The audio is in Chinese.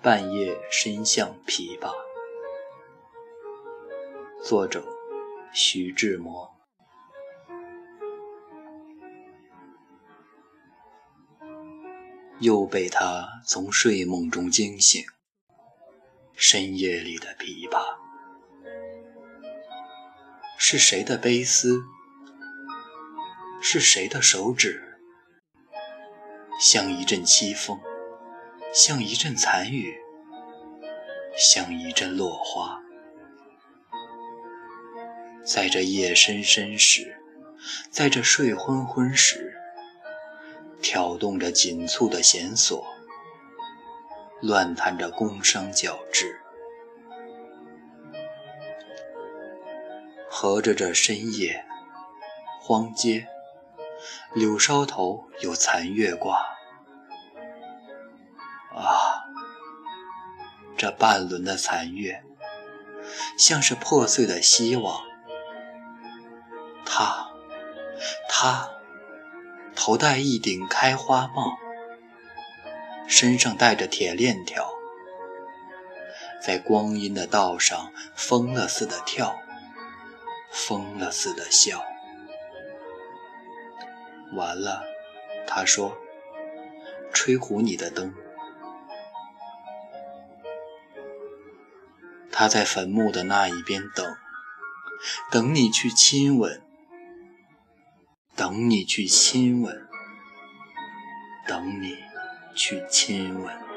半夜伸向琵琶，作者徐志摩。又被他从睡梦中惊醒，深夜里的琵琶，是谁的悲思？是谁的手指？像一阵凄风。像一阵残雨，像一阵落花，在这夜深深时，在这睡昏昏时，挑动着紧促的弦索，乱弹着宫商角徵，合着这深夜，荒街，柳梢头有残月挂。这半轮的残月，像是破碎的希望。他，他，头戴一顶开花帽，身上带着铁链条，在光阴的道上疯了似的跳，疯了似的笑。完了，他说：“吹胡你的灯。”他在坟墓的那一边等，等你去亲吻，等你去亲吻，等你去亲吻。